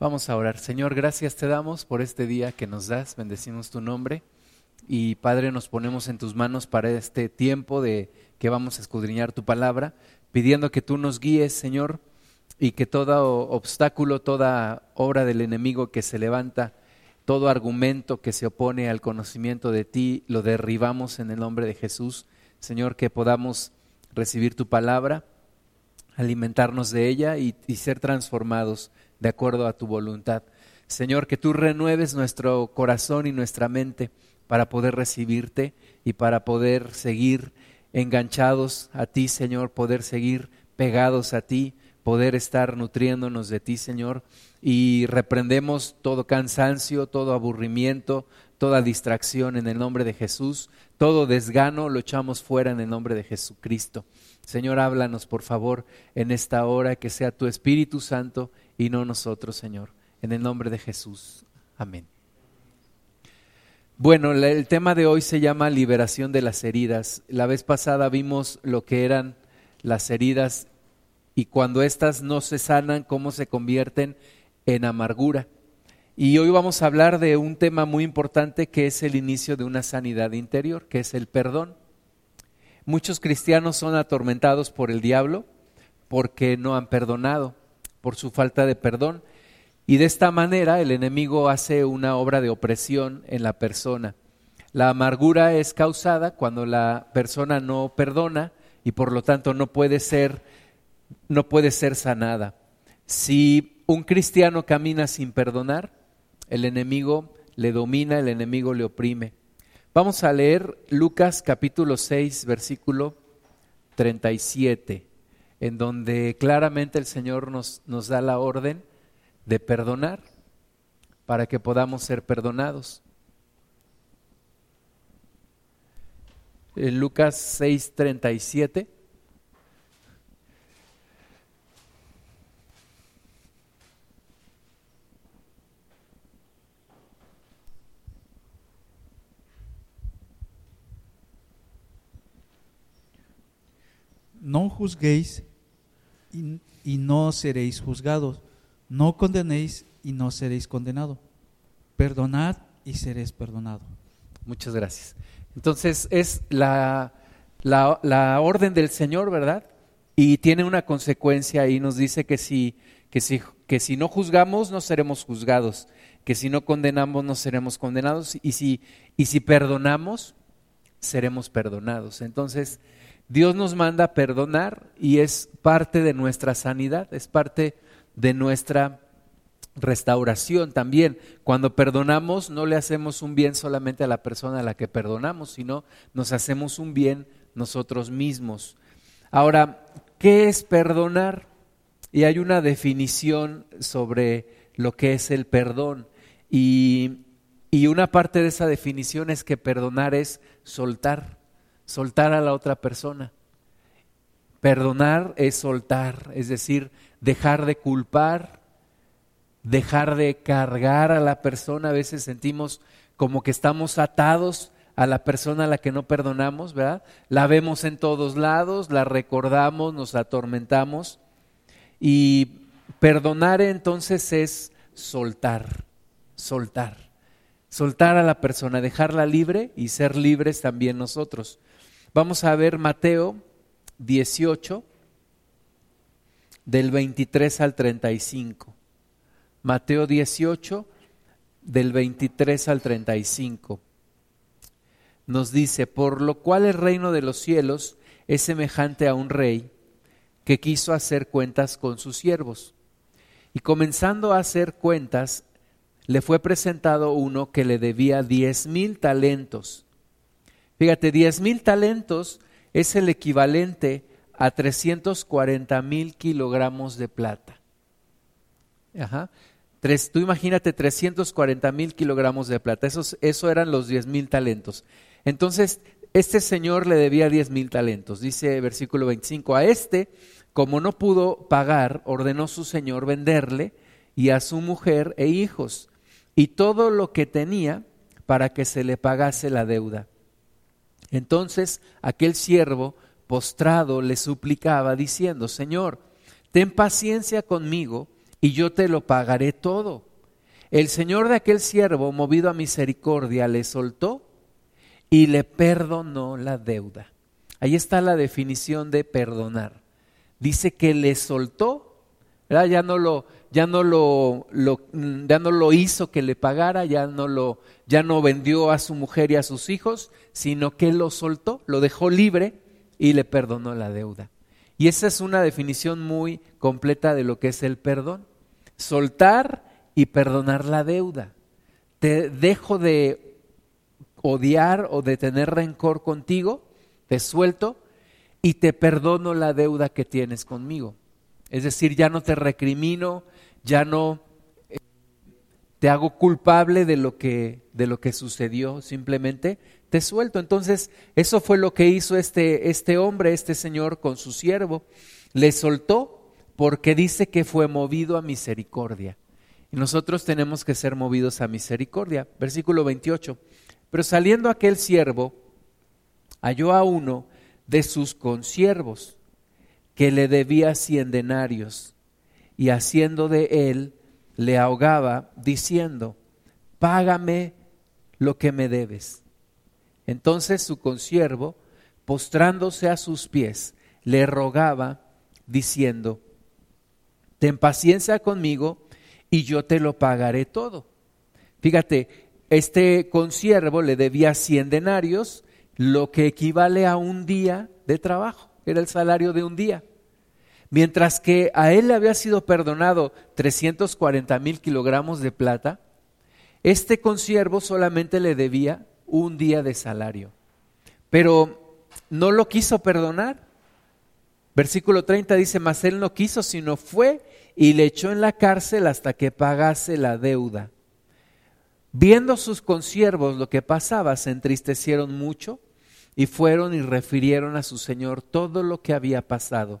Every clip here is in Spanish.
Vamos a orar. Señor, gracias te damos por este día que nos das. Bendecimos tu nombre. Y Padre, nos ponemos en tus manos para este tiempo de que vamos a escudriñar tu palabra, pidiendo que tú nos guíes, Señor, y que todo obstáculo, toda obra del enemigo que se levanta, todo argumento que se opone al conocimiento de ti, lo derribamos en el nombre de Jesús. Señor, que podamos recibir tu palabra, alimentarnos de ella y, y ser transformados de acuerdo a tu voluntad. Señor, que tú renueves nuestro corazón y nuestra mente para poder recibirte y para poder seguir enganchados a ti, Señor, poder seguir pegados a ti, poder estar nutriéndonos de ti, Señor, y reprendemos todo cansancio, todo aburrimiento, toda distracción en el nombre de Jesús, todo desgano lo echamos fuera en el nombre de Jesucristo. Señor, háblanos, por favor, en esta hora, que sea tu Espíritu Santo y no nosotros, Señor. En el nombre de Jesús. Amén. Bueno, el tema de hoy se llama liberación de las heridas. La vez pasada vimos lo que eran las heridas y cuando éstas no se sanan, cómo se convierten en amargura. Y hoy vamos a hablar de un tema muy importante que es el inicio de una sanidad interior, que es el perdón. Muchos cristianos son atormentados por el diablo porque no han perdonado por su falta de perdón. Y de esta manera el enemigo hace una obra de opresión en la persona. La amargura es causada cuando la persona no perdona y por lo tanto no puede ser no puede ser sanada. Si un cristiano camina sin perdonar, el enemigo le domina, el enemigo le oprime. Vamos a leer Lucas capítulo 6, versículo 37 en donde claramente el Señor nos, nos da la orden de perdonar para que podamos ser perdonados. En Lucas 6:37 No juzguéis y, no seréis juzgados. No condenéis y no seréis condenados. Perdonad y seréis perdonados. Muchas gracias. Entonces es la, la, orden del Señor, ¿verdad? Y tiene una consecuencia y nos dice que si, que, si, que si no juzgamos no seremos juzgados, que si no condenamos no seremos condenados y si, y si perdonamos seremos perdonados. Entonces, Dios nos manda a perdonar y es parte de nuestra sanidad, es parte de nuestra restauración también. Cuando perdonamos no le hacemos un bien solamente a la persona a la que perdonamos, sino nos hacemos un bien nosotros mismos. Ahora, ¿qué es perdonar? Y hay una definición sobre lo que es el perdón. Y, y una parte de esa definición es que perdonar es soltar soltar a la otra persona. Perdonar es soltar, es decir, dejar de culpar, dejar de cargar a la persona. A veces sentimos como que estamos atados a la persona a la que no perdonamos, ¿verdad? La vemos en todos lados, la recordamos, nos atormentamos. Y perdonar entonces es soltar, soltar, soltar a la persona, dejarla libre y ser libres también nosotros. Vamos a ver Mateo 18, del 23 al 35. Mateo 18, del 23 al 35. Nos dice, por lo cual el reino de los cielos es semejante a un rey que quiso hacer cuentas con sus siervos. Y comenzando a hacer cuentas, le fue presentado uno que le debía diez mil talentos. Fíjate, 10 mil talentos es el equivalente a 340 mil kilogramos de plata. Ajá. Tres, tú imagínate 340 mil kilogramos de plata. Esos, eso eran los 10 mil talentos. Entonces, este señor le debía 10 mil talentos. Dice versículo 25, a este, como no pudo pagar, ordenó su señor venderle y a su mujer e hijos y todo lo que tenía para que se le pagase la deuda. Entonces aquel siervo postrado le suplicaba diciendo, Señor, ten paciencia conmigo y yo te lo pagaré todo. El señor de aquel siervo, movido a misericordia, le soltó y le perdonó la deuda. Ahí está la definición de perdonar. Dice que le soltó, ya no lo, ya no lo, ya no lo hizo que le pagara, ya no lo, ya no vendió a su mujer y a sus hijos, sino que lo soltó, lo dejó libre y le perdonó la deuda. Y esa es una definición muy completa de lo que es el perdón. Soltar y perdonar la deuda. Te dejo de odiar o de tener rencor contigo, te suelto y te perdono la deuda que tienes conmigo. Es decir, ya no te recrimino, ya no eh, te hago culpable de lo que de lo que sucedió, simplemente te suelto. Entonces, eso fue lo que hizo este este hombre, este señor con su siervo, le soltó porque dice que fue movido a misericordia. Y nosotros tenemos que ser movidos a misericordia. Versículo 28. Pero saliendo aquel siervo, halló a uno de sus consiervos que le debía cien denarios y haciendo de él le ahogaba diciendo, págame lo que me debes. Entonces su consiervo, postrándose a sus pies, le rogaba diciendo, ten paciencia conmigo y yo te lo pagaré todo. Fíjate, este consiervo le debía 100 denarios, lo que equivale a un día de trabajo, era el salario de un día. Mientras que a él le había sido perdonado 340 mil kilogramos de plata, este consiervo solamente le debía un día de salario. Pero no lo quiso perdonar. Versículo 30 dice, mas él no quiso, sino fue y le echó en la cárcel hasta que pagase la deuda. Viendo sus consiervos lo que pasaba, se entristecieron mucho y fueron y refirieron a su señor todo lo que había pasado.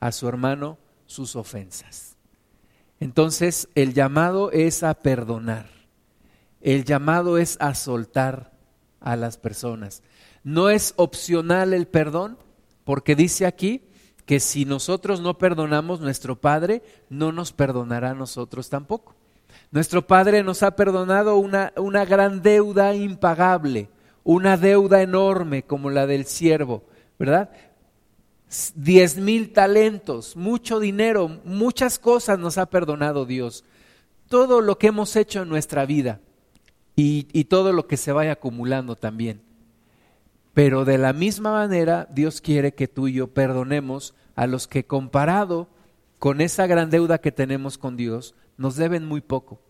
a su hermano sus ofensas. Entonces el llamado es a perdonar, el llamado es a soltar a las personas. No es opcional el perdón, porque dice aquí que si nosotros no perdonamos, nuestro Padre no nos perdonará a nosotros tampoco. Nuestro Padre nos ha perdonado una, una gran deuda impagable, una deuda enorme como la del siervo, ¿verdad? Diez mil talentos, mucho dinero, muchas cosas nos ha perdonado Dios. Todo lo que hemos hecho en nuestra vida y, todo lo que se vaya acumulando también. Pero de la misma manera, Dios quiere que tú y yo perdonemos a los que comparado con esa gran deuda que tenemos con Dios, nos deben muy poco.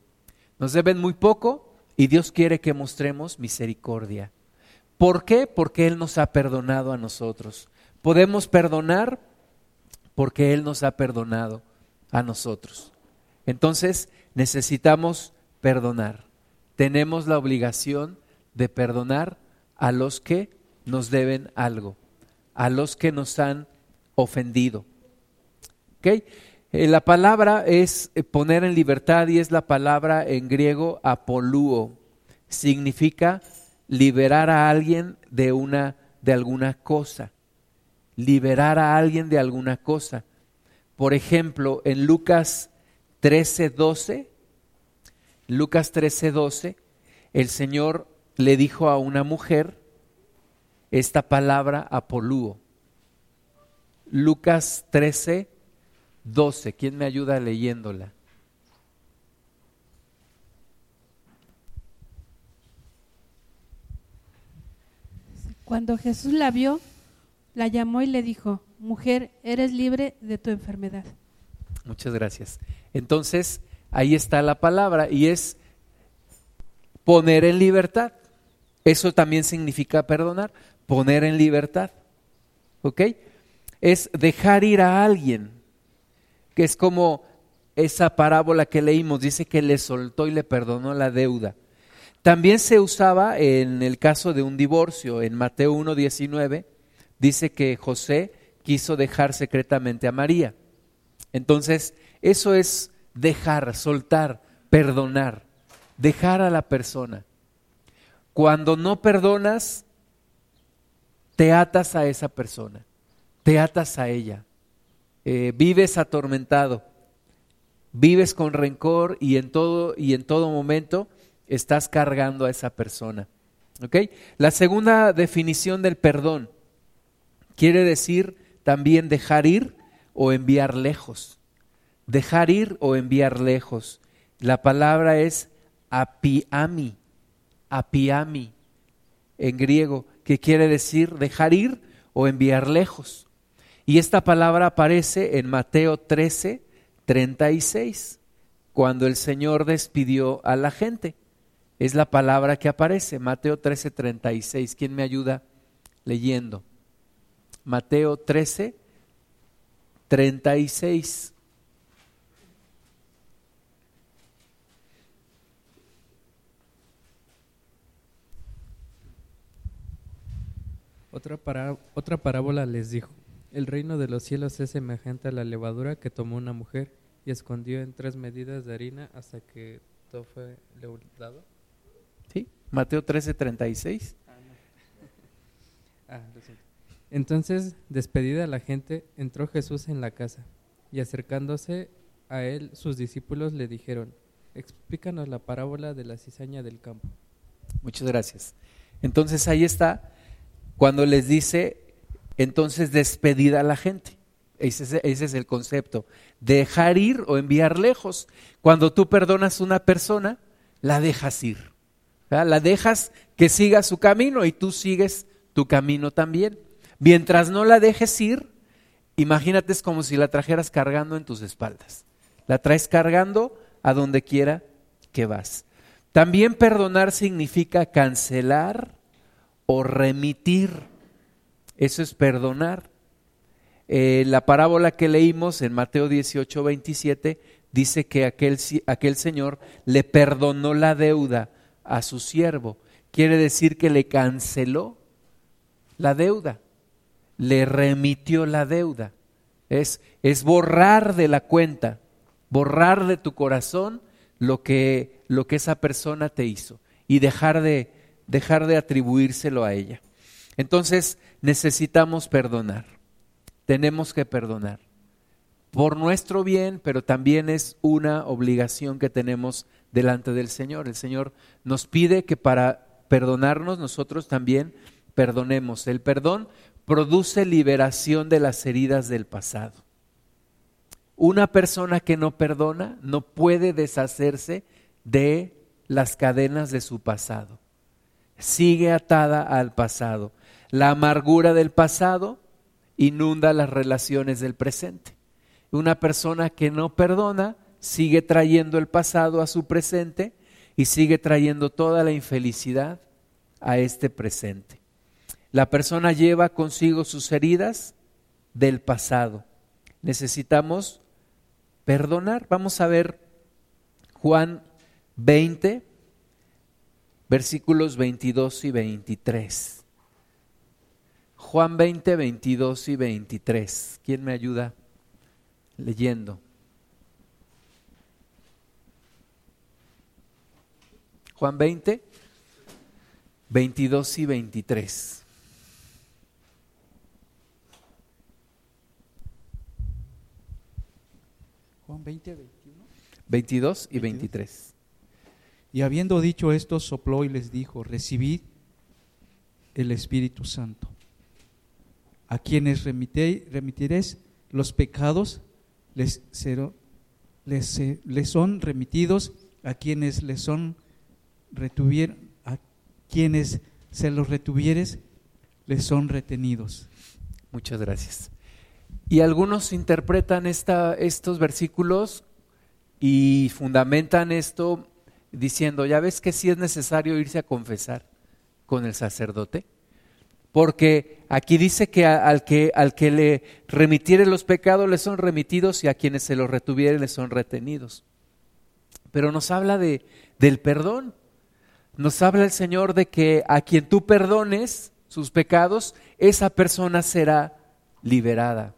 Nos deben muy poco y Dios quiere que mostremos misericordia. ¿Por qué? Porque Él nos ha perdonado a nosotros. Podemos perdonar porque Él nos ha perdonado a nosotros. Entonces necesitamos perdonar. Tenemos la obligación de perdonar a los que nos deben algo, a los que nos han ofendido. Eh, la palabra es eh, poner en libertad y es la palabra en griego apolúo. Significa liberar a alguien de una de alguna cosa. Liberar a alguien de alguna cosa. Por ejemplo, en Lucas 13:12, Lucas 13:12, el Señor le dijo a una mujer esta palabra apolúo. Lucas 13, 12. ¿Quién me ayuda leyéndola? Cuando Jesús la vio, la llamó y le dijo, mujer, eres libre de tu enfermedad. Muchas gracias. Entonces, ahí está la palabra y es poner en libertad. Eso también significa perdonar, poner en libertad. ¿Ok? es dejar ir a alguien, que es como esa parábola que leímos, dice que le soltó y le perdonó la deuda. También se usaba en el caso de un divorcio, en Mateo 1.19, dice que José quiso dejar secretamente a María. Entonces, eso es dejar, soltar, perdonar, dejar a la persona. Cuando no perdonas, te atas a esa persona, te atas a ella, eh, vives atormentado, vives con rencor y en todo, y en todo momento estás cargando a esa persona. La segunda definición del perdón quiere decir también dejar ir o enviar lejos. Dejar ir o enviar lejos. La palabra es apiami, apiami en griego, que quiere decir dejar ir o enviar lejos. Y esta palabra aparece en Mateo 13, 36, cuando el Señor despidió a la gente. Es la palabra que aparece, Mateo 13, 36. ¿Quién me ayuda leyendo? Mateo 13, 36. Otra, otra parábola les dijo, el reino de los cielos es semejante a la levadura que tomó una mujer y escondió en tres medidas de harina hasta que todo fue leudado. Sí, Mateo 13, 36. Ah, Entonces, despedida la gente, entró Jesús en la casa y acercándose a él, sus discípulos le dijeron, explícanos la parábola de la cizaña del campo. Muchas gracias. Entonces ahí está cuando les dice, entonces despedida a la gente. Ese es, el concepto. Dejar ir o enviar lejos. Cuando tú perdonas a una persona, la dejas ir. La dejas que siga su camino y tú sigues tu camino también. Mientras no la dejes ir, imagínate es como si la trajeras cargando en tus espaldas. La traes cargando a donde quiera que vas. También perdonar significa cancelar o remitir. Eso es perdonar. Eh, la parábola que leímos en Mateo 18, 27 dice que aquel, aquel señor le perdonó la deuda a su siervo. Quiere decir que le canceló la deuda, le remitió la deuda. Es, es borrar de la cuenta, borrar de tu corazón lo que, lo que esa persona te hizo y dejar de, dejar de atribuírselo a ella. Entonces necesitamos perdonar, tenemos que perdonar por nuestro bien, pero también es una obligación que tenemos delante del Señor. El Señor nos pide que para perdonarnos nosotros también perdonemos. El perdón produce liberación de las heridas del pasado. Una persona que no perdona no puede deshacerse de las cadenas de su pasado sigue atada al pasado. La amargura del pasado inunda las relaciones del presente. Una persona que no perdona sigue trayendo el pasado a su presente y sigue trayendo toda la infelicidad a este presente. La persona lleva consigo sus heridas del pasado. Necesitamos perdonar. Vamos a ver Juan 20, versículos 22 y 23. Juan 20, 22 y 23. ¿Quién me ayuda leyendo? Juan 20, 22 y 23. Juan 20, 21. 22 y 23. Y habiendo dicho esto, sopló y les dijo, recibid el Espíritu Santo. A quienes remitiréis los pecados, les, les, son remitidos, a quienes les son retuvier, a quienes se los retuvieres, les son retenidos. Muchas gracias. Y algunos interpretan estos versículos y fundamentan esto diciendo, ya ves que sí es necesario irse a confesar con el sacerdote, porque aquí dice que al que, al que le remitiere los pecados le son remitidos y a quienes se los retuvieren le son retenidos. Pero nos habla de, del perdón. Nos habla el Señor de que a quien tú perdones sus pecados, esa persona será liberada.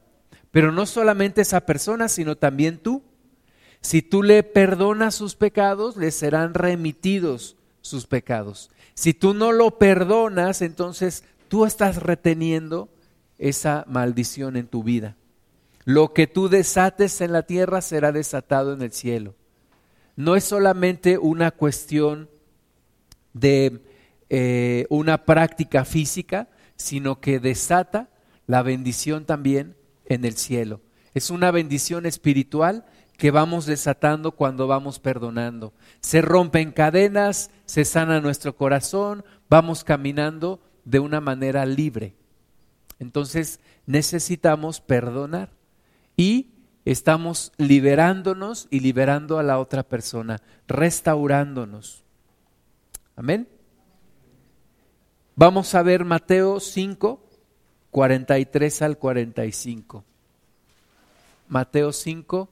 Pero no solamente esa persona, sino también tú. Si tú le perdonas sus pecados, le serán remitidos sus pecados. Si tú no lo perdonas, entonces tú estás reteniendo esa maldición en tu vida. Lo que tú desates en la tierra será desatado en el cielo. No es solamente una cuestión de eh, una práctica física, sino que desata la bendición también en el cielo. Es una bendición espiritual que vamos desatando cuando vamos perdonando. Se rompen cadenas, se sana nuestro corazón, vamos caminando de una manera libre. Entonces necesitamos perdonar y estamos liberándonos y liberando a la otra persona, restaurándonos. Amén. Vamos a ver Mateo 5, 43 al 45. Mateo 5,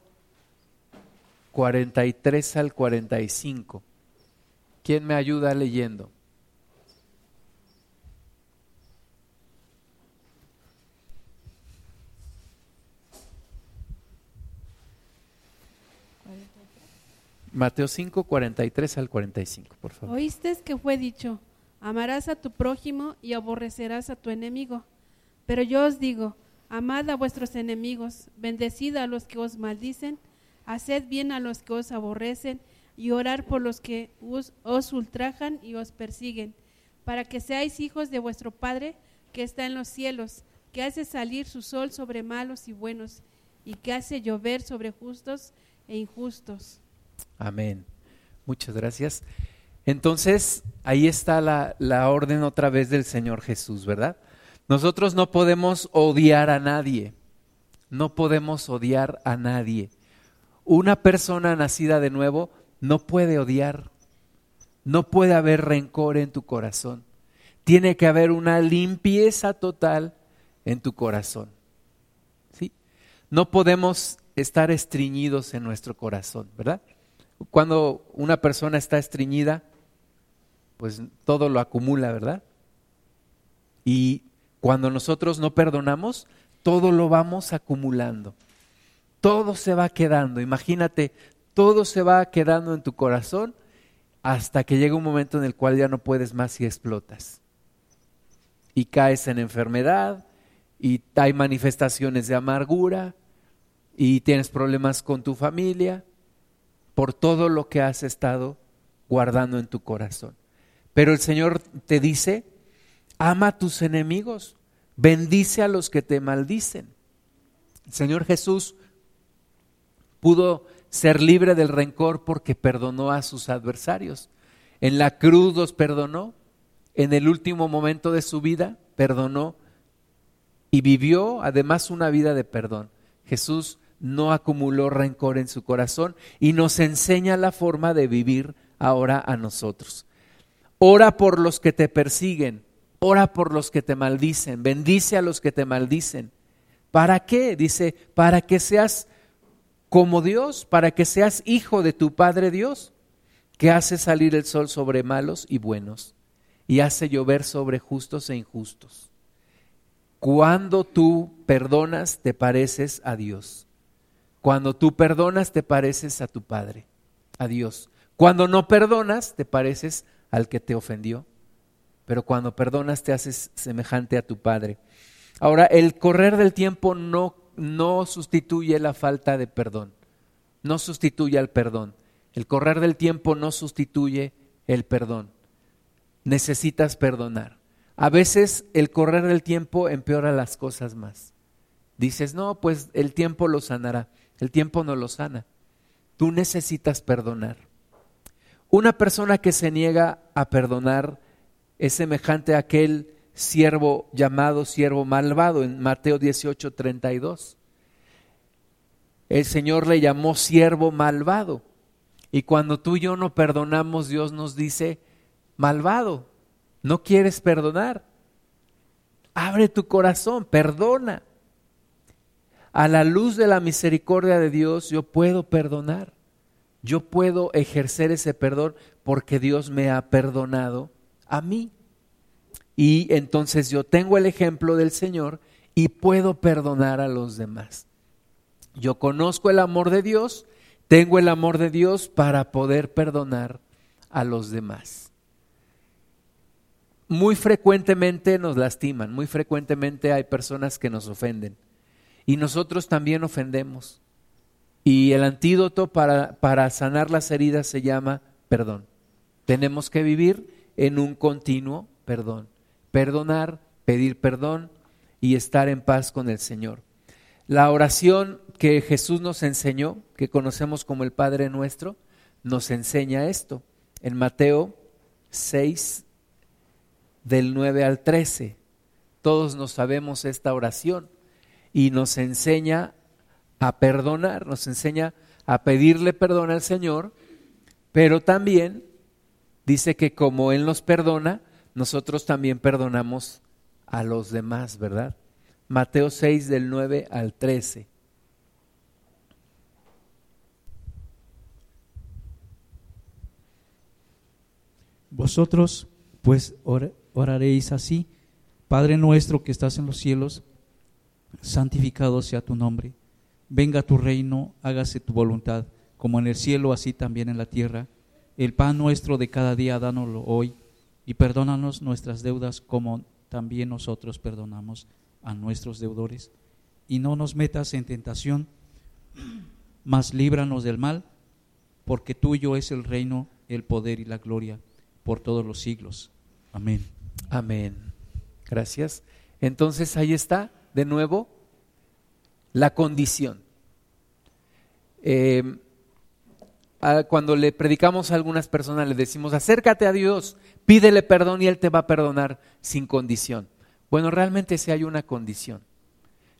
43 al 45. ¿Quién me ayuda leyendo? Mateo 5, 43 al 45, por favor. Oíste que fue dicho, amarás a tu prójimo y aborrecerás a tu enemigo. Pero yo os digo, amad a vuestros enemigos, bendecid a los que os maldicen, haced bien a los que os aborrecen y orar por los que os, os ultrajan y os persiguen, para que seáis hijos de vuestro Padre que está en los cielos, que hace salir su sol sobre malos y buenos, y que hace llover sobre justos e injustos. Amén. Muchas gracias. Entonces, ahí está la, la, orden otra vez del Señor Jesús, ¿verdad? Nosotros no podemos odiar a nadie, no podemos odiar a nadie. Una persona nacida de nuevo no puede odiar, no puede haber rencor en tu corazón. Tiene que haber una limpieza total en tu corazón. ¿Sí? No podemos estar estreñidos en nuestro corazón, ¿verdad? Cuando una persona está estreñida, pues todo lo acumula, ¿verdad? Y cuando nosotros no perdonamos, todo lo vamos acumulando. Todo se va quedando. Imagínate, todo se va quedando en tu corazón hasta que llega un momento en el cual ya no puedes más y explotas. Y caes en enfermedad, y hay manifestaciones de amargura, y tienes problemas con tu familia, por todo lo que has estado guardando en tu corazón. Pero el Señor te dice, ama a tus enemigos, bendice a los que te maldicen. El Señor Jesús pudo ser libre del rencor porque perdonó a sus adversarios. En la cruz los perdonó, en el último momento de su vida perdonó y vivió además una vida de perdón. Jesús no acumuló rencor en su corazón y nos enseña la forma de vivir ahora a nosotros. Ora por los que te persiguen, ora por los que te maldicen, bendice a los que te maldicen. ¿Para qué? Dice, para que seas como Dios, para que seas hijo de tu Padre Dios, que hace salir el sol sobre malos y buenos y hace llover sobre justos e injustos. Cuando tú perdonas, te pareces a Dios. Cuando tú perdonas, te pareces a tu Padre, a Dios. Cuando no perdonas, te pareces al que te ofendió. Pero cuando perdonas, te haces semejante a tu Padre. Ahora, el correr del tiempo no, no sustituye la falta de perdón. No sustituye al perdón. El correr del tiempo no sustituye el perdón. Necesitas perdonar. A veces el correr del tiempo empeora las cosas más. Dices, no, pues el tiempo lo sanará. El tiempo no lo sana. Tú necesitas perdonar. Una persona que se niega a perdonar es semejante a aquel siervo llamado siervo malvado en Mateo 18, 32. El Señor le llamó siervo malvado. Y cuando tú y yo no perdonamos, Dios nos dice, malvado, no quieres perdonar. Abre tu corazón, perdona. A la luz de la misericordia de Dios yo puedo perdonar. Yo puedo ejercer ese perdón porque Dios me ha perdonado a mí. Y entonces yo tengo el ejemplo del Señor y puedo perdonar a los demás. Yo conozco el amor de Dios, tengo el amor de Dios para poder perdonar a los demás. Muy frecuentemente nos lastiman, muy frecuentemente hay personas que nos ofenden y nosotros también ofendemos. Y el antídoto para, para sanar las heridas se llama perdón. Tenemos que vivir en un continuo perdón. Perdonar, pedir perdón y estar en paz con el Señor. La oración que Jesús nos enseñó, que conocemos como el Padre nuestro, nos enseña esto. En Mateo 6, del 9 al 13, todos nos sabemos esta oración y nos enseña a perdonar, nos enseña a pedirle perdón al Señor, pero también dice que como Él nos perdona, nosotros también perdonamos a los demás, ¿verdad? Mateo 6 del 9 al 13. Vosotros pues oraréis así, Padre nuestro que estás en los cielos, santificado sea tu nombre, venga tu reino, hágase tu voluntad, como en el cielo, así también en la tierra. El pan nuestro de cada día, dánoslo hoy, y perdónanos nuestras deudas como también nosotros perdonamos a nuestros deudores. Y no nos metas en tentación, mas líbranos del mal, porque tuyo es el reino, el poder y la gloria por todos los siglos. Amén. Amén. Gracias. Entonces ahí está, de nuevo, la condición. Eh, cuando le predicamos a algunas personas, le decimos, acércate a Dios, pídele perdón y Él te va a perdonar sin condición. Bueno, realmente sí hay una condición.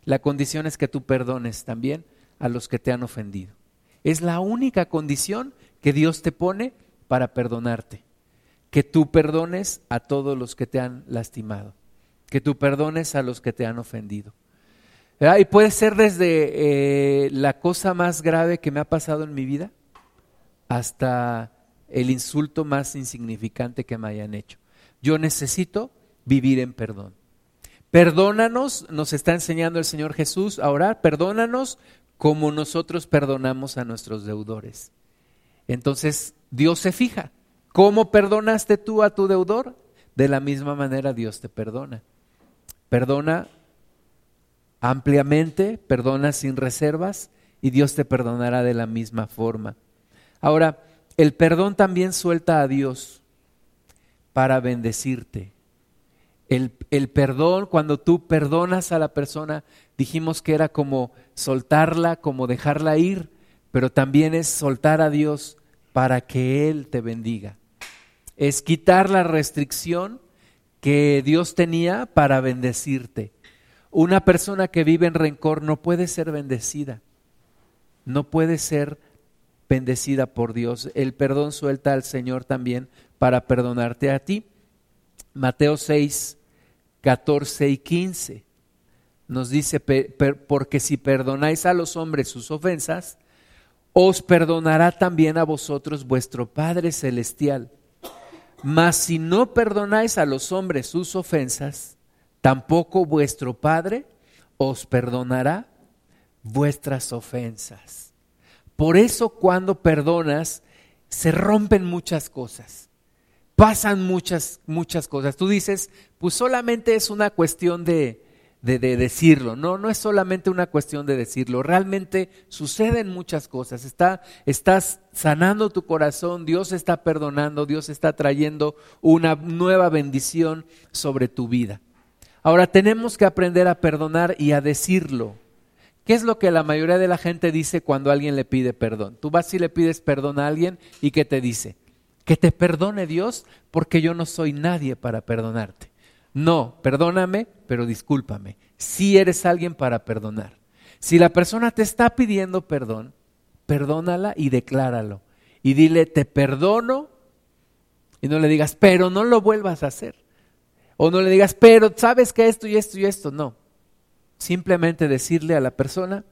La condición es que tú perdones también a los que te han ofendido. Es la única condición que Dios te pone para perdonarte. Que tú perdones a todos los que te han lastimado. Que tú perdones a los que te han ofendido. Y puede ser desde eh, la cosa más grave que me ha pasado en mi vida hasta el insulto más insignificante que me hayan hecho. Yo necesito vivir en perdón. Perdónanos, nos está enseñando el Señor Jesús a orar, perdónanos como nosotros perdonamos a nuestros deudores. Entonces Dios se fija. ¿Cómo perdonaste tú a tu deudor? De la misma manera Dios te perdona. Perdona ampliamente, perdona sin reservas y Dios te perdonará de la misma forma. Ahora, el perdón también suelta a Dios para bendecirte. El, el, perdón, cuando tú perdonas a la persona, dijimos que era como soltarla, como dejarla ir, pero también es soltar a Dios para que Él te bendiga. Es quitar la restricción que Dios tenía para bendecirte. Una persona que vive en rencor no puede ser bendecida, no puede ser bendecida por Dios. El perdón suelta al Señor también para perdonarte a ti. Mateo 6, 14 y 15 nos dice, porque si perdonáis a los hombres sus ofensas, os perdonará también a vosotros vuestro Padre Celestial. Mas si no perdonáis a los hombres sus ofensas, tampoco vuestro Padre os perdonará vuestras ofensas. Por eso cuando perdonas, se rompen muchas cosas, pasan muchas, muchas cosas. Tú dices, pues solamente es una cuestión de, de, decirlo. No, no es solamente una cuestión de decirlo. Realmente suceden muchas cosas. Está, estás sanando tu corazón, Dios está perdonando, Dios está trayendo una nueva bendición sobre tu vida. Ahora tenemos que aprender a perdonar y a decirlo. ¿Qué es lo que la mayoría de la gente dice cuando alguien le pide perdón? Tú vas y le pides perdón a alguien y ¿qué te dice? Que te perdone Dios porque yo no soy nadie para perdonarte. No, perdóname, pero discúlpame. Si eres alguien para perdonar. Si la persona te está pidiendo perdón, perdónala y decláralo. Y dile, te perdono. Y no le digas, pero no lo vuelvas a hacer. O no le digas, pero sabes que esto y esto y esto. No. Simplemente decirle a la persona,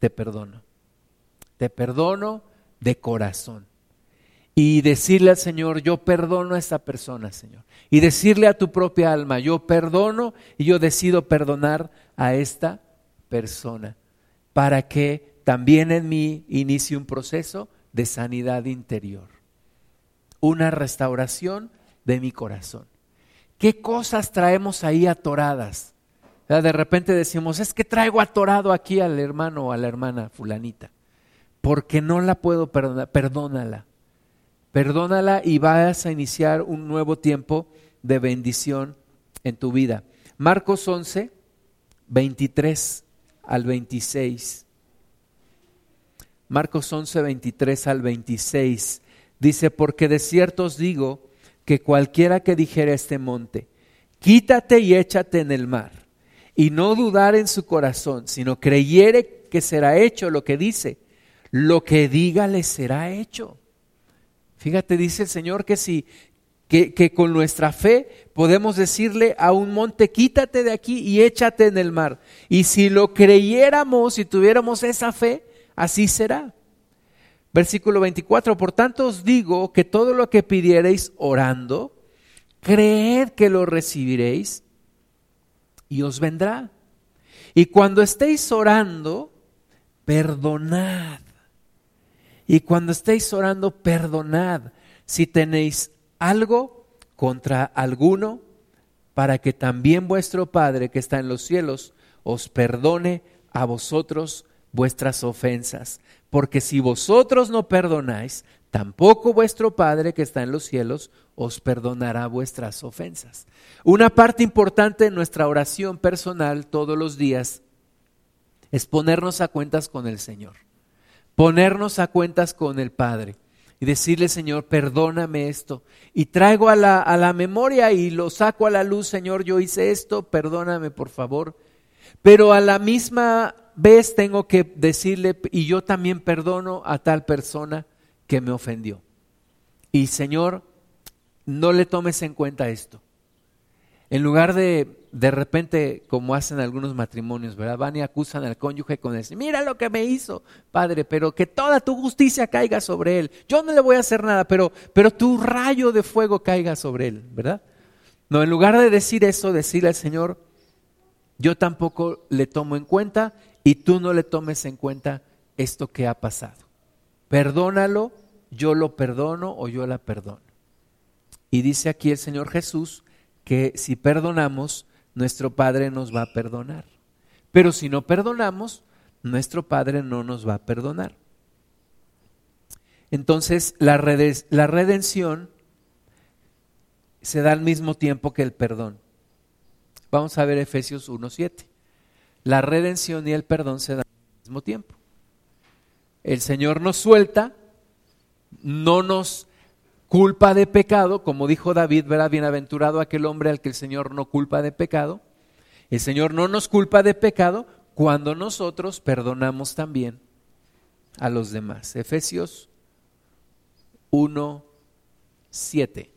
te perdono. Te perdono de corazón. Y decirle al Señor, yo perdono a esta persona, Señor. Y decirle a tu propia alma, yo perdono y yo decido perdonar a esta persona. Para que también en mí inicie un proceso de sanidad interior. Una restauración de mi corazón. ¿Qué cosas traemos ahí atoradas? De repente decimos, es que traigo atorado aquí al hermano o a la hermana fulanita, porque no la puedo perdonar, perdónala. Perdónala y vas a iniciar un nuevo tiempo de bendición en tu vida. Marcos 11, 23 al 26. Marcos 11, 23 al 26. Dice, porque de cierto os digo que cualquiera que dijera este monte, quítate y échate en el mar, y no dudar en su corazón, sino creyere que será hecho lo que dice, lo que diga le será hecho. Fíjate, dice el Señor que si que, con nuestra fe podemos decirle a un monte, quítate de aquí y échate en el mar. Y si lo creyéramos y tuviéramos esa fe, así será. Versículo 24, por tanto os digo que todo lo que pidiereis orando, creed que lo recibiréis y os vendrá. Y cuando estéis orando, perdonad. Y cuando estéis orando, perdonad si tenéis algo contra alguno, para que también vuestro Padre que está en los cielos os perdone a vosotros vuestras ofensas. Porque si vosotros no perdonáis, tampoco vuestro Padre que está en los cielos os perdonará vuestras ofensas. Una parte importante de nuestra oración personal todos los días es ponernos a cuentas con el Señor, ponernos a cuentas con el Padre y decirle, Señor, perdóname esto. Y traigo a la, a la memoria y lo saco a la luz, Señor, yo hice esto, perdóname por favor. Pero a la misma vez tengo que decirle, y yo también perdono a tal persona que me ofendió. Y Señor, no le tomes en cuenta esto. En lugar de de repente, como hacen algunos matrimonios, ¿verdad? Van y acusan al cónyuge con eso. Mira lo que me hizo, padre, pero que toda tu justicia caiga sobre él. Yo no le voy a hacer nada, pero, pero tu rayo de fuego caiga sobre él, ¿verdad? No, en lugar de decir eso, decirle al Señor, yo tampoco le tomo en cuenta y tú no le tomes en cuenta esto que ha pasado. Perdónalo, yo lo perdono o yo la perdono. Y dice aquí el Señor Jesús que si perdonamos, nuestro Padre nos va a perdonar. Pero si no perdonamos, nuestro Padre no nos va a perdonar. Entonces, la, la redención se da al mismo tiempo que el perdón. Vamos a ver Efesios 1.7. La redención y el perdón se dan al mismo tiempo. El Señor nos suelta, no nos culpa de pecado, como dijo David, verá bienaventurado aquel hombre al que el Señor no culpa de pecado. El Señor no nos culpa de pecado cuando nosotros perdonamos también a los demás. Efesios 1, 7.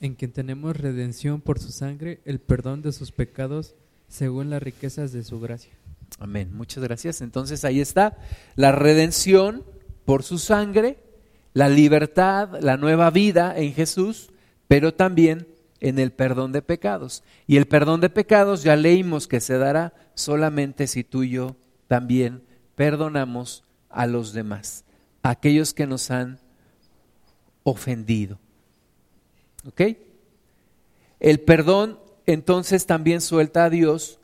en quien tenemos redención por su sangre, el perdón de sus pecados según las riquezas de su gracia. Amén, muchas gracias. Entonces ahí está la redención por su sangre, la libertad, la nueva vida en Jesús, pero también en el perdón de pecados. Y el perdón de pecados ya leímos que se dará solamente si tú y yo también perdonamos a los demás, a aquellos que nos han ofendido. ¿Ok? El perdón entonces también suelta a Dios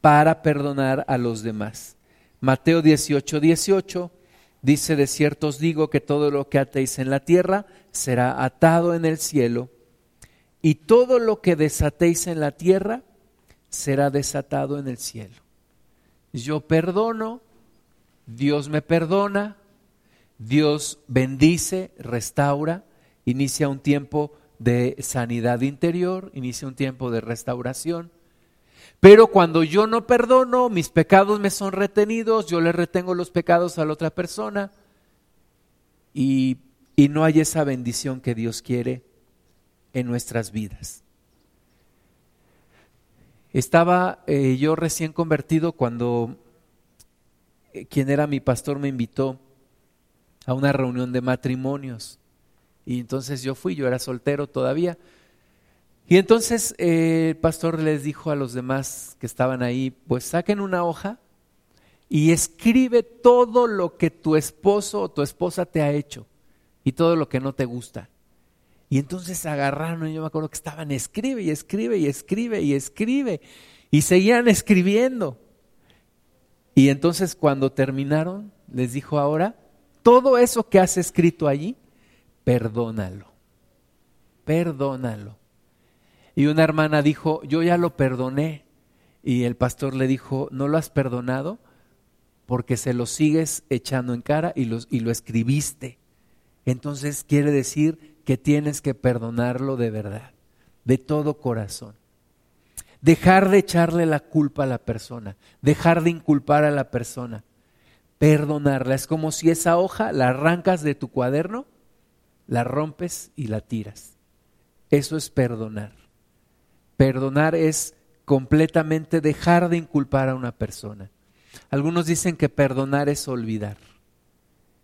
para perdonar a los demás. Mateo 18, 18 dice, de cierto os digo que todo lo que atéis en la tierra será atado en el cielo, y todo lo que desatéis en la tierra será desatado en el cielo. Yo perdono, Dios me perdona, Dios bendice, restaura, inicia un tiempo de sanidad interior, inicia un tiempo de restauración. Pero cuando yo no perdono, mis pecados me son retenidos, yo le retengo los pecados a la otra persona y y no hay esa bendición que Dios quiere en nuestras vidas. Estaba eh, yo recién convertido cuando eh, quien era mi pastor me invitó a una reunión de matrimonios. Y entonces yo fui, yo era soltero todavía. Y entonces eh, el pastor les dijo a los demás que estaban ahí, pues saquen una hoja y escribe todo lo que tu esposo o tu esposa te ha hecho y todo lo que no te gusta. Y entonces agarraron, y yo me acuerdo que estaban, escribe y escribe y escribe y escribe. Y seguían escribiendo. Y entonces cuando terminaron, les dijo ahora, todo eso que has escrito allí, perdónalo. Perdónalo. Y una hermana dijo, yo ya lo perdoné. Y el pastor le dijo, ¿no lo has perdonado? Porque se lo sigues echando en cara y lo, y lo escribiste. Entonces quiere decir que tienes que perdonarlo de verdad, de todo corazón. Dejar de echarle la culpa a la persona, dejar de inculpar a la persona, perdonarla. Es como si esa hoja la arrancas de tu cuaderno, la rompes y la tiras. Eso es perdonar. Perdonar es completamente dejar de inculpar a una persona. Algunos dicen que perdonar es olvidar.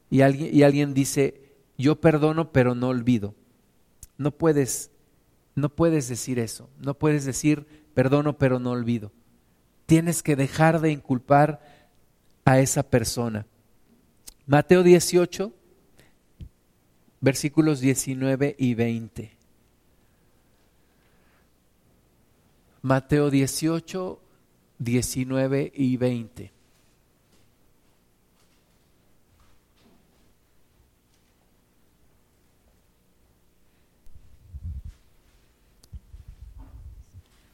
Y alguien, dice, yo perdono pero no olvido. No puedes, no puedes decir eso. No puedes decir perdono pero no olvido. Tienes que dejar de inculpar a esa persona. Mateo 18, versículos 19 y 20. Mateo 18, 19 y 20.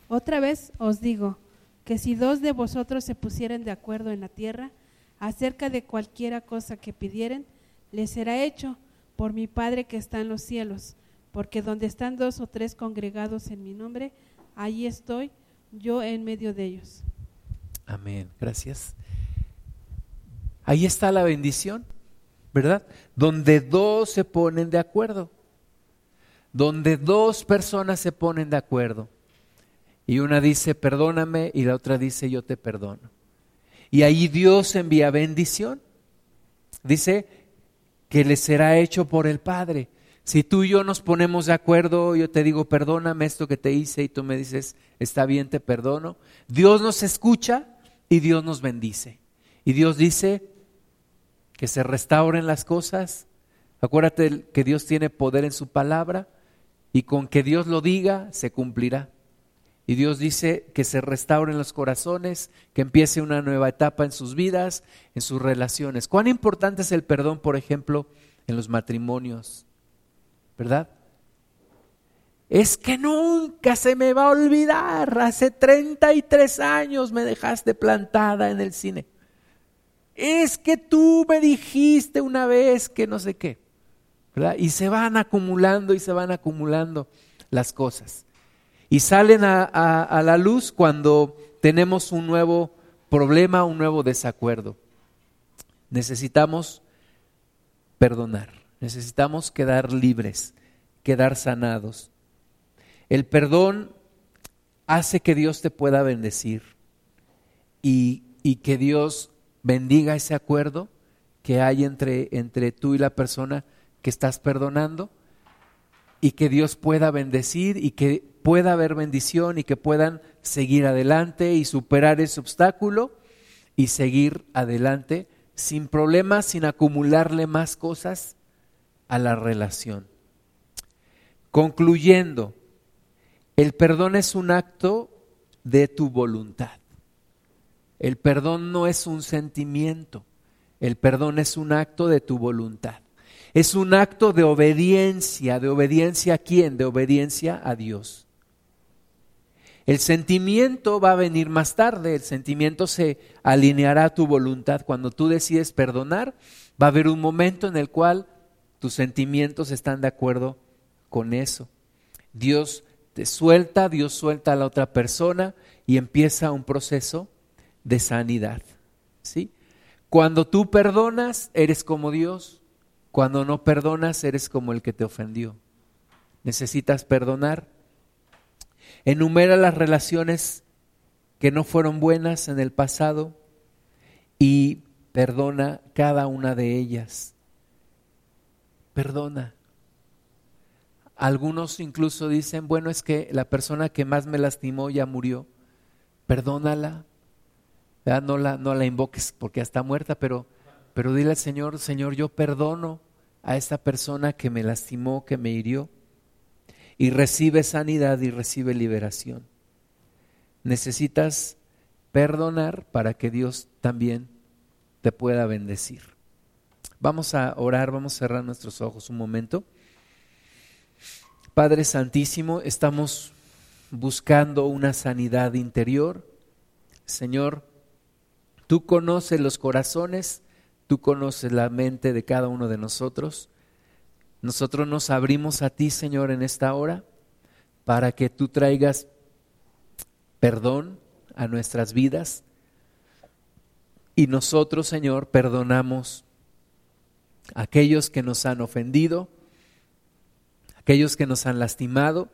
Otra vez os digo que si dos de vosotros se pusieren de acuerdo en la tierra acerca de cualquiera cosa que pidieren, les será hecho por mi Padre que está en los cielos, porque donde están dos o tres congregados en mi nombre, allí estoy yo en medio de ellos. Amén, gracias. Ahí está la bendición, ¿verdad? Donde dos se ponen de acuerdo, donde dos personas se ponen de acuerdo. Y una dice, perdóname, y la otra dice, yo te perdono. Y ahí Dios envía bendición. Dice que le será hecho por el Padre. Si tú y yo nos ponemos de acuerdo, yo te digo, perdóname esto que te hice, y tú me dices, está bien, te perdono. Dios nos escucha y Dios nos bendice. Y Dios dice que se restauren las cosas. Acuérdate que Dios tiene poder en su palabra y con que Dios lo diga, se cumplirá. Y Dios dice que se restauren los corazones, que empiece una nueva etapa en sus vidas, en sus relaciones. ¿Cuán importante es el perdón, por ejemplo, en los matrimonios? ¿Verdad? Es que nunca se me va a olvidar. Hace 33 años me dejaste plantada en el cine. Es que tú me dijiste una vez que no sé qué. ¿verdad? Y se van acumulando y se van acumulando las cosas y salen a, la luz cuando tenemos un nuevo problema, un nuevo desacuerdo. Necesitamos perdonar, necesitamos quedar libres, quedar sanados. El perdón hace que Dios te pueda bendecir y, y, que Dios bendiga ese acuerdo que hay entre, entre tú y la persona que estás perdonando y que Dios pueda bendecir y que pueda haber bendición y que puedan seguir adelante y superar ese obstáculo y seguir adelante sin problemas, sin acumularle más cosas a la relación. Concluyendo, el perdón es un acto de tu voluntad. El perdón no es un sentimiento, el perdón es un acto de tu voluntad. Es un acto de obediencia, de obediencia a quién? De obediencia a Dios. El sentimiento va a venir más tarde, el sentimiento se alineará a tu voluntad. Cuando tú decides perdonar, va a haber un momento en el cual tus sentimientos están de acuerdo con eso. Dios te suelta, Dios suelta a la otra persona y empieza un proceso de sanidad. ¿sí? Cuando tú perdonas, eres como Dios. Cuando no perdonas, eres como el que te ofendió. Necesitas perdonar. Enumera las relaciones que no fueron buenas en el pasado y perdona cada una de ellas. Perdona. Algunos incluso dicen, bueno, es que la persona que más me lastimó ya murió. Perdónala. No la, no la invoques porque ya está muerta, pero, pero dile al Señor, Señor, yo perdono a esta persona que me lastimó, que me hirió. Y recibe sanidad y recibe liberación. Necesitas perdonar para que Dios también te pueda bendecir. Vamos a orar, vamos a cerrar nuestros ojos un momento. Padre Santísimo, estamos buscando una sanidad interior. Señor, tú conoces los corazones, tú conoces la mente de cada uno de nosotros. Nosotros nos abrimos a ti, Señor, en esta hora para que tú traigas perdón a nuestras vidas y nosotros, Señor, perdonamos aquellos que nos han ofendido, aquellos que nos han lastimado,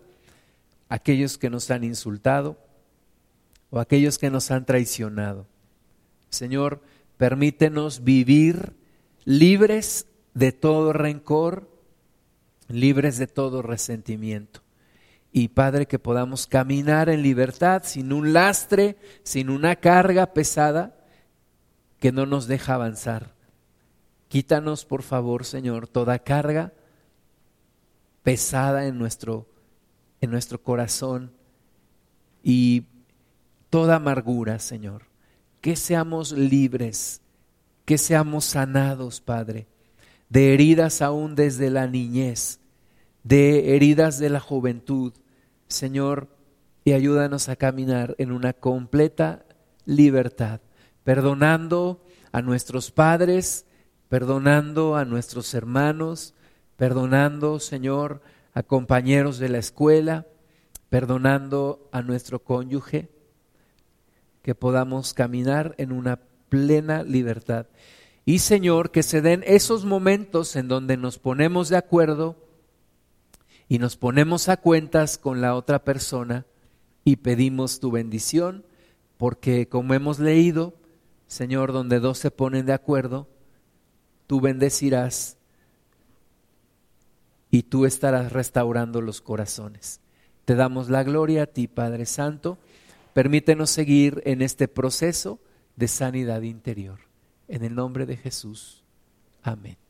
aquellos que nos han insultado o aquellos que nos han traicionado. Señor, permítenos vivir libres de todo rencor, libres de todo resentimiento y Padre, que podamos caminar en libertad, sin un lastre, sin una carga pesada que no nos deja avanzar. Quítanos, por favor, Señor, toda carga pesada en nuestro, en nuestro corazón y toda amargura, Señor. Que seamos libres, que seamos sanados, Padre, de heridas aún desde la niñez de heridas de la juventud, Señor, y ayúdanos a caminar en una completa libertad, perdonando a nuestros padres, perdonando a nuestros hermanos, perdonando, Señor, a compañeros de la escuela, perdonando a nuestro cónyuge, que podamos caminar en una plena libertad. Y Señor, que se den esos momentos en donde nos ponemos de acuerdo y nos ponemos a cuentas con la otra persona y pedimos tu bendición, porque como hemos leído, Señor, donde dos se ponen de acuerdo, tú bendecirás y tú estarás restaurando los corazones. Te damos la gloria a ti, Padre Santo. Permítenos seguir en este proceso de sanidad interior. En el nombre de Jesús. Amén.